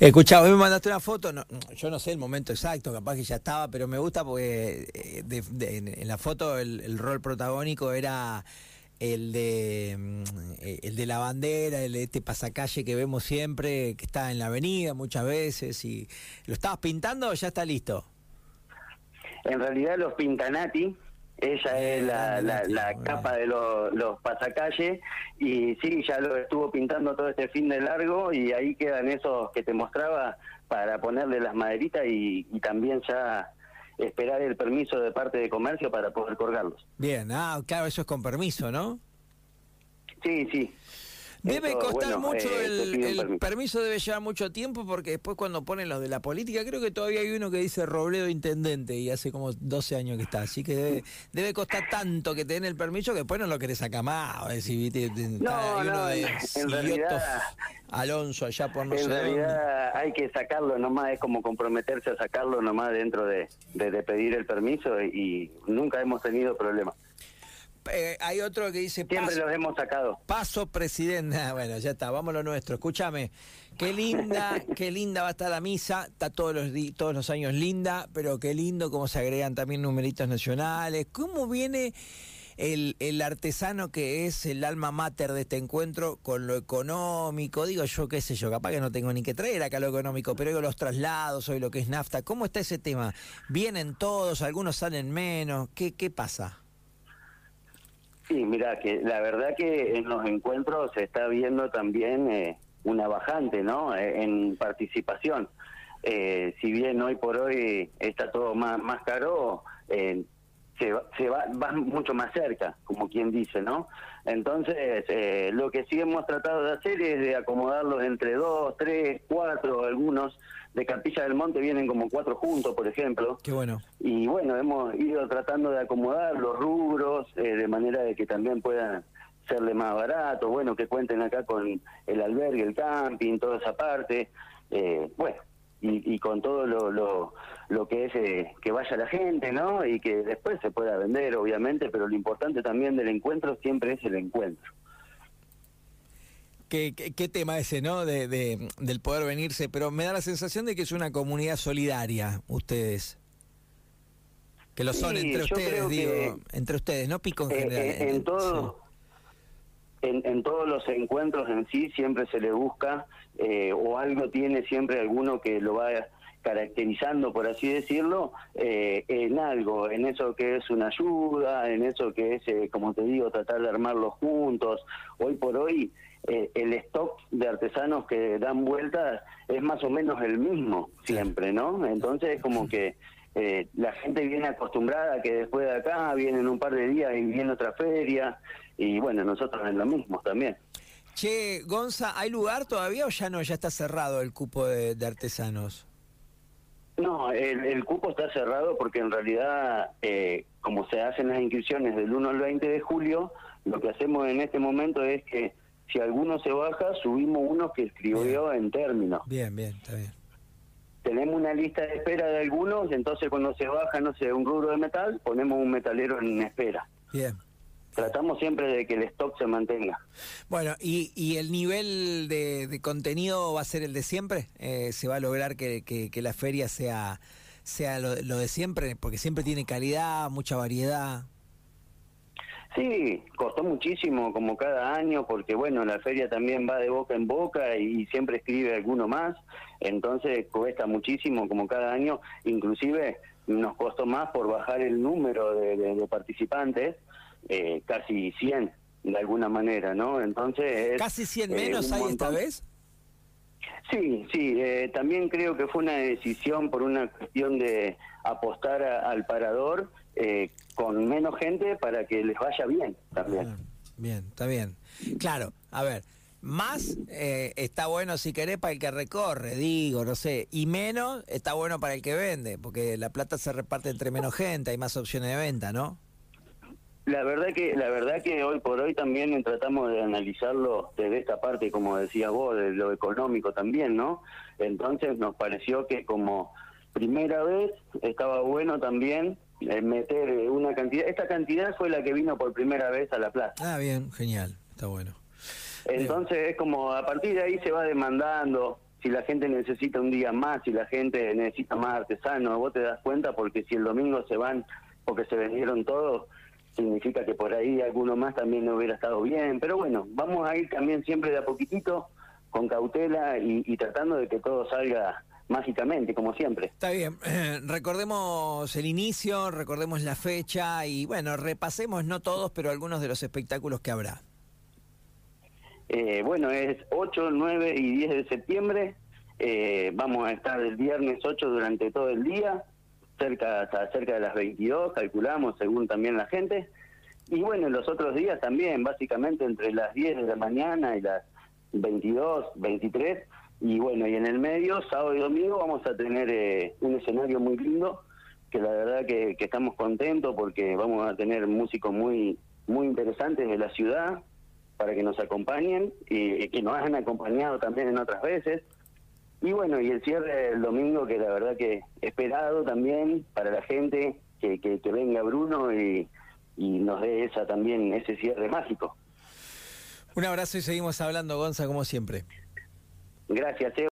Escuchá, vos me mandaste una foto, no, yo no sé el momento exacto, capaz que ya estaba, pero me gusta porque eh, en la foto el, el rol protagónico era el de mm, eh, el de la bandera, el de este pasacalle que vemos siempre, que está en la avenida muchas veces, y ¿lo estabas pintando o ya está listo? En realidad los Pintanati, ella es la, la, la capa de los, los pasacalles y sí, ya lo estuvo pintando todo este fin de largo y ahí quedan esos que te mostraba para ponerle las maderitas y, y también ya esperar el permiso de parte de comercio para poder colgarlos. Bien, ah, claro, eso es con permiso, ¿no? Sí, sí. Debe costar bueno, mucho eh, te el, permiso. permiso, debe llevar mucho tiempo porque después cuando ponen los de la política, creo que todavía hay uno que dice Robledo Intendente y hace como 12 años que está, así que debe, debe costar tanto que te den el permiso que después no lo querés sacar más. viste, te- No, hay uno no, de en- realidad- Alonso allá por no sé en dónde. realidad hay que sacarlo nomás, es como comprometerse a sacarlo nomás dentro de, de, de pedir el permiso y, y nunca hemos tenido problemas. Eh, hay otro que dice Siempre paso, los hemos sacado. paso presidente. Ah, bueno, ya está, vamos lo nuestro. Escúchame, qué linda, qué linda va a estar la misa. Está todos los todos los años linda, pero qué lindo cómo se agregan también numeritos nacionales. ¿Cómo viene el, el artesano que es el alma mater de este encuentro con lo económico? Digo yo, qué sé yo, capaz que no tengo ni que traer acá lo económico, pero digo los traslados, hoy lo que es nafta. ¿Cómo está ese tema? ¿Vienen todos? ¿Algunos salen menos? ¿Qué, qué pasa? Sí, mira, que la verdad que en los encuentros se está viendo también eh, una bajante, ¿no? Eh, en participación. Eh, si bien hoy por hoy está todo más, más caro, eh, se, va, se va, va mucho más cerca, como quien dice, ¿no? Entonces, eh, lo que sí hemos tratado de hacer es de acomodarlos entre dos, tres, cuatro, algunos. De Capilla del Monte vienen como cuatro juntos, por ejemplo. Qué bueno. Y bueno, hemos ido tratando de acomodar los rubros eh, de manera de que también puedan serle más barato, bueno, que cuenten acá con el albergue, el camping, toda esa parte, eh, bueno, y, y con todo lo, lo, lo que es eh, que vaya la gente, ¿no? Y que después se pueda vender, obviamente, pero lo importante también del encuentro siempre es el encuentro. Qué, qué- qué tema ese, ¿no? De, de- del poder venirse, pero me da la sensación de que es una comunidad solidaria, ustedes. Que lo son Sí, entre ustedes, que, digo, entre ustedes, no pico en Eh, general. eh, en todo en, en todos los encuentros en sí siempre se le busca eh, o algo tiene siempre alguno que lo va caracterizando por así decirlo eh, en algo en eso que es una ayuda en eso que es eh, como te digo tratar de armarlos juntos. Hoy por hoy eh, el stock de artesanos que dan vueltas es más o menos el mismo siempre no entonces es como que eh, la gente viene acostumbrada que después de acá vienen un par de días y viene otra feria y bueno, nosotros en lo mismo también. Che, Gonza, ¿hay lugar todavía o ya no? Ya está cerrado el cupo de, de artesanos. No, el, el cupo está cerrado porque en realidad, eh, como se hacen las inscripciones del 1 al 20 de julio, lo que hacemos en este momento es que si alguno se baja, subimos uno que escribió en términos. Bien, bien, está bien. Tenemos una lista de espera de algunos, entonces cuando se baja, no sé, un rubro de metal, ponemos un metalero en espera. Bien. Tratamos siempre de que el stock se mantenga. Bueno, ¿y, y el nivel de, de contenido va a ser el de siempre? Eh, ¿Se va a lograr que, que- que la feria sea, sea lo, lo de siempre? Porque siempre tiene calidad, mucha variedad. Sí, costó muchísimo como cada año porque bueno, la feria también va de boca en boca y siempre escribe alguno más, entonces cuesta muchísimo como cada año, inclusive nos costó más por bajar el número de, de- de participantes, eh, casi 100 de alguna manera, ¿no? Entonces... es, ¿Casi 100 eh, menos hay esta vez? Sí, sí, eh, también creo que fue una decisión por una cuestión de apostar al parador eh, con menos gente para que les vaya bien también. Ah, bien, está bien. Claro, a ver, más eh, está bueno si querés para el que recorre, digo, no sé, y menos está bueno para el que vende, porque la plata se reparte entre menos gente, hay más opciones de venta, ¿no? La verdad que la verdad que hoy por hoy también tratamos de analizarlo desde esta parte, como decías vos, de lo económico también, ¿no? Entonces nos pareció que como primera vez estaba bueno también eh, meter eh, una cantidad. Esta cantidad fue la que vino por primera vez a la plaza. Ah, bien, genial, está bueno. Entonces es como a partir de ahí se va demandando, si la gente necesita un día más, si la gente necesita más artesanos, vos te das cuenta porque si el domingo se van porque se vendieron todos, significa que por ahí alguno más también no hubiera estado bien. Pero bueno, vamos a ir también siempre de a poquitito, con cautela y, tratando de que todo salga mágicamente, como siempre. Está bien, recordemos el inicio, recordemos la fecha y bueno, repasemos no todos, pero algunos de los espectáculos que habrá. Eh, bueno, es 8, 9 y 10 de septiembre. Eh, vamos a estar el viernes 8 durante todo el día cerca hasta cerca de las 22, calculamos, según también la gente. Y bueno, los otros días también, básicamente entre las 10 de la mañana y las 22, 23. Y bueno, y en el medio, sábado y domingo, vamos a tener eh, un escenario muy lindo, que la verdad que, estamos contentos porque vamos a tener músicos muy, muy interesantes de la ciudad para que nos acompañen y que nos han acompañado también en otras veces. Y bueno, y el cierre el domingo, que la verdad que esperado también para la gente, que, que, venga Bruno y, y nos dé esa también, ese cierre mágico. Un abrazo y seguimos hablando, Gonza, como siempre. Gracias,